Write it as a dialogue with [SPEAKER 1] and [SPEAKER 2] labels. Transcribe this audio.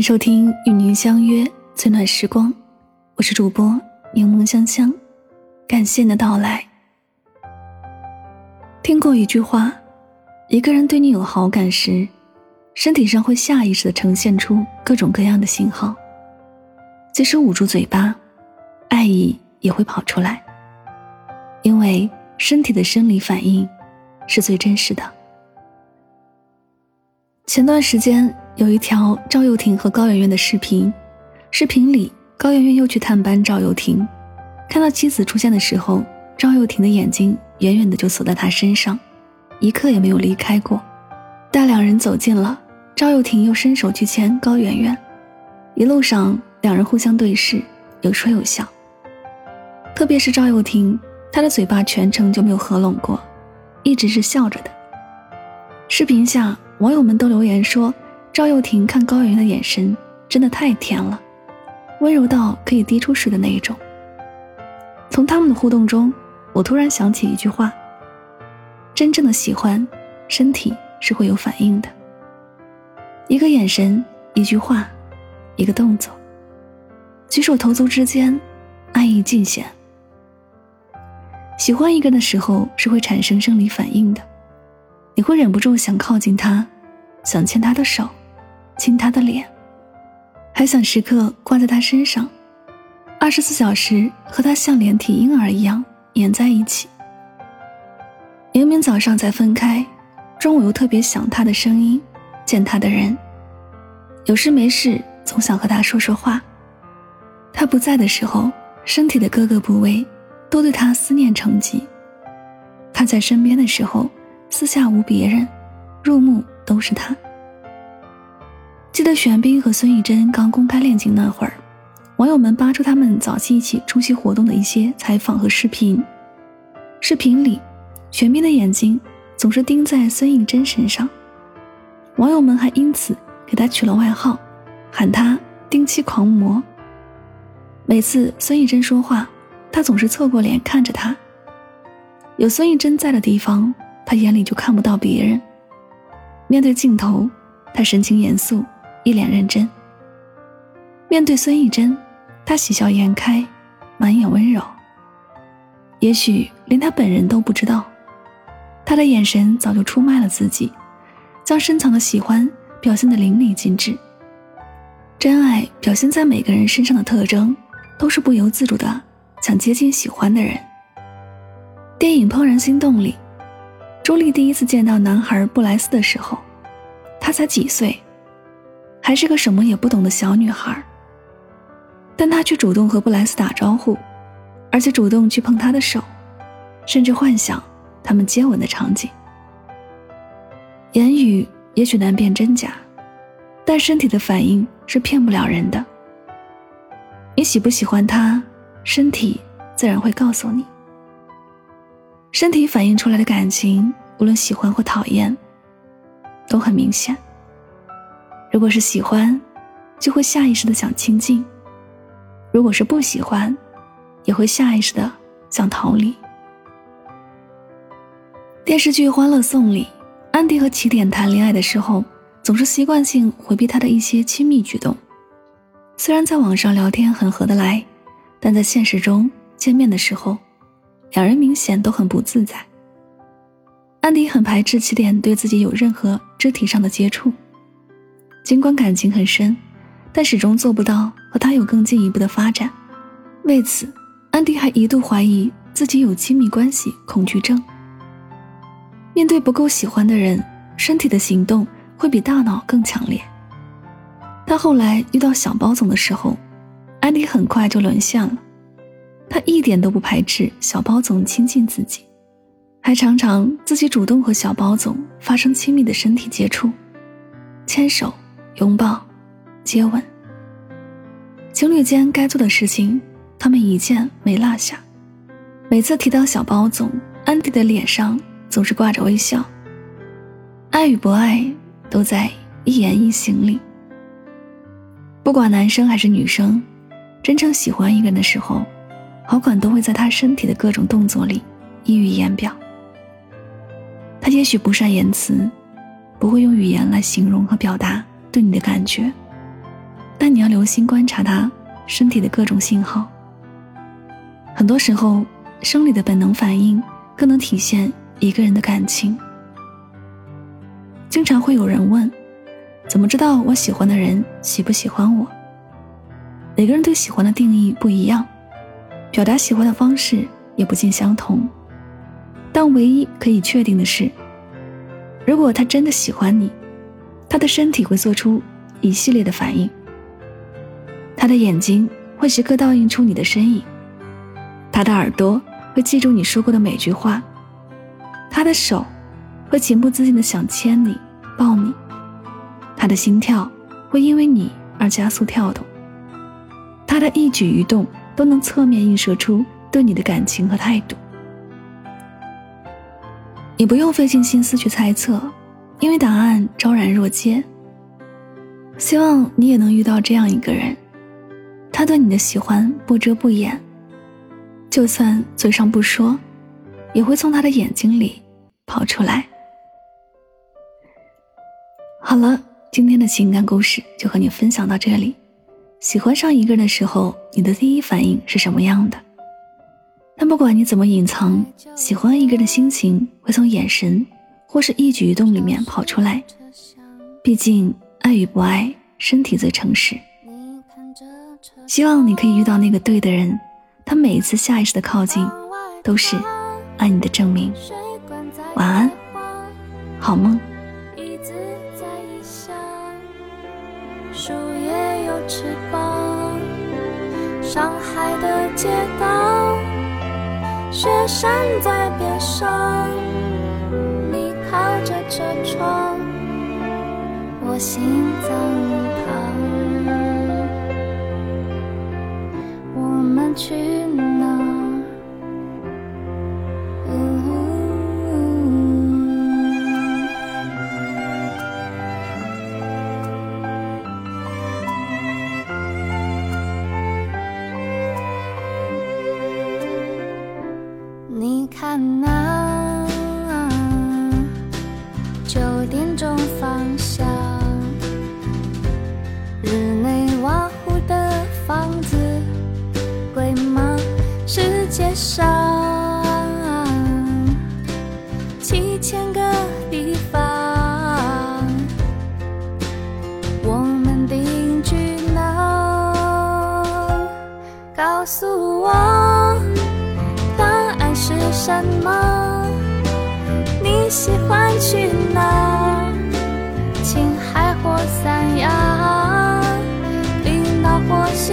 [SPEAKER 1] 迎收听与您相约最暖时光，我是主播柠檬香香，感谢你的到来。听过一句话，一个人对你有好感时，身体上会下意识的呈现出各种各样的信号，即使捂住嘴巴，爱意也会跑出来，因为身体的生理反应是最真实的。前段时间。有一条赵又廷和高圆圆的视频，视频里高圆圆又去探班赵又廷，看到妻子出现的时候，赵又廷的眼睛远远的就锁在她身上，一刻也没有离开过。待两人走近了，赵又廷又伸手去牵高圆圆，一路上两人互相对视，有说有笑。特别是赵又廷，他的嘴巴全程就没有合拢过，一直是笑着的。视频下网友们都留言说。赵又廷看高圆圆的眼神真的太甜了，温柔到可以滴出水的那一种。从他们的互动中，我突然想起一句话：真正的喜欢，身体是会有反应的。一个眼神，一句话，一个动作，举手投足之间，爱意尽显。喜欢一个人的时候是会产生生理反应的，你会忍不住想靠近他，想牵他的手。亲他的脸，还想时刻挂在他身上，二十四小时和他像连体婴儿一样黏在一起。明明早上才分开，中午又特别想他的声音，见他的人，有事没事总想和他说说话。他不在的时候，身体的各个部位都对他思念成疾；他在身边的时候，四下无别人，入目都是他。记得玄彬和孙艺珍刚公开恋情那会儿，网友们扒出他们早期一起出席活动的一些采访和视频。视频里，玄彬的眼睛总是盯在孙艺珍身上，网友们还因此给他取了外号，喊他“盯妻狂魔”。每次孙艺珍说话，他总是侧过脸看着他。有孙艺珍在的地方，他眼里就看不到别人。面对镜头，他神情严肃。一脸认真。面对孙艺珍，他喜笑颜开，满眼温柔。也许连他本人都不知道，他的眼神早就出卖了自己，将深藏的喜欢表现得淋漓尽致。真爱表现在每个人身上的特征，都是不由自主的想接近喜欢的人。电影《怦然心动》里，朱莉第一次见到男孩布莱斯的时候，他才几岁。还是个什么也不懂的小女孩，但她却主动和布莱斯打招呼，而且主动去碰他的手，甚至幻想他们接吻的场景。言语也许难辨真假，但身体的反应是骗不了人的。你喜不喜欢他，身体自然会告诉你。身体反映出来的感情，无论喜欢或讨厌，都很明显。如果是喜欢，就会下意识的想亲近；如果是不喜欢，也会下意识的想逃离。电视剧《欢乐颂》里，安迪和起点谈恋爱的时候，总是习惯性回避他的一些亲密举动。虽然在网上聊天很合得来，但在现实中见面的时候，两人明显都很不自在。安迪很排斥起点对自己有任何肢体上的接触。尽管感情很深，但始终做不到和他有更进一步的发展。为此，安迪还一度怀疑自己有亲密关系恐惧症。面对不够喜欢的人，身体的行动会比大脑更强烈。但后来遇到小包总的时候，安迪很快就沦陷了。他一点都不排斥小包总亲近自己，还常常自己主动和小包总发生亲密的身体接触，牵手。拥抱，接吻，情侣间该做的事情，他们一件没落下。每次提到小包总，安迪的脸上总是挂着微笑。爱与不爱，都在一言一行里。不管男生还是女生，真正喜欢一个人的时候，好感都会在他身体的各种动作里溢于言表。他也许不善言辞，不会用语言来形容和表达。对你的感觉，但你要留心观察他身体的各种信号。很多时候，生理的本能反应更能体现一个人的感情。经常会有人问：怎么知道我喜欢的人喜不喜欢我？每个人对喜欢的定义不一样，表达喜欢的方式也不尽相同。但唯一可以确定的是，如果他真的喜欢你，他的身体会做出一系列的反应。他的眼睛会时刻倒映出你的身影，他的耳朵会记住你说过的每句话，他的手会情不自禁的想牵你、抱你，他的心跳会因为你而加速跳动。他的一举一动都能侧面映射出对你的感情和态度。你不用费尽心思去猜测，因为答案昭然若揭。希望你也能遇到这样一个人，他对你的喜欢不遮不掩，就算嘴上不说，也会从他的眼睛里跑出来。好了，今天的情感故事就和你分享到这里。喜欢上一个人的时候，你的第一反应是什么样的？但不管你怎么隐藏，喜欢一个人的心情会从眼神或是一举一动里面跑出来。毕竟爱与不爱，身体最诚实。希望你可以遇到那个对的人，他每一次下意识的靠近，都是爱你的证明。晚安，好梦。
[SPEAKER 2] 树叶有翅膀，上海的街道。雪山在边上，车窗，我心脏旁，我们去。告诉我答案是。什么？你喜欢去哪？青海或三亚，冰岛或希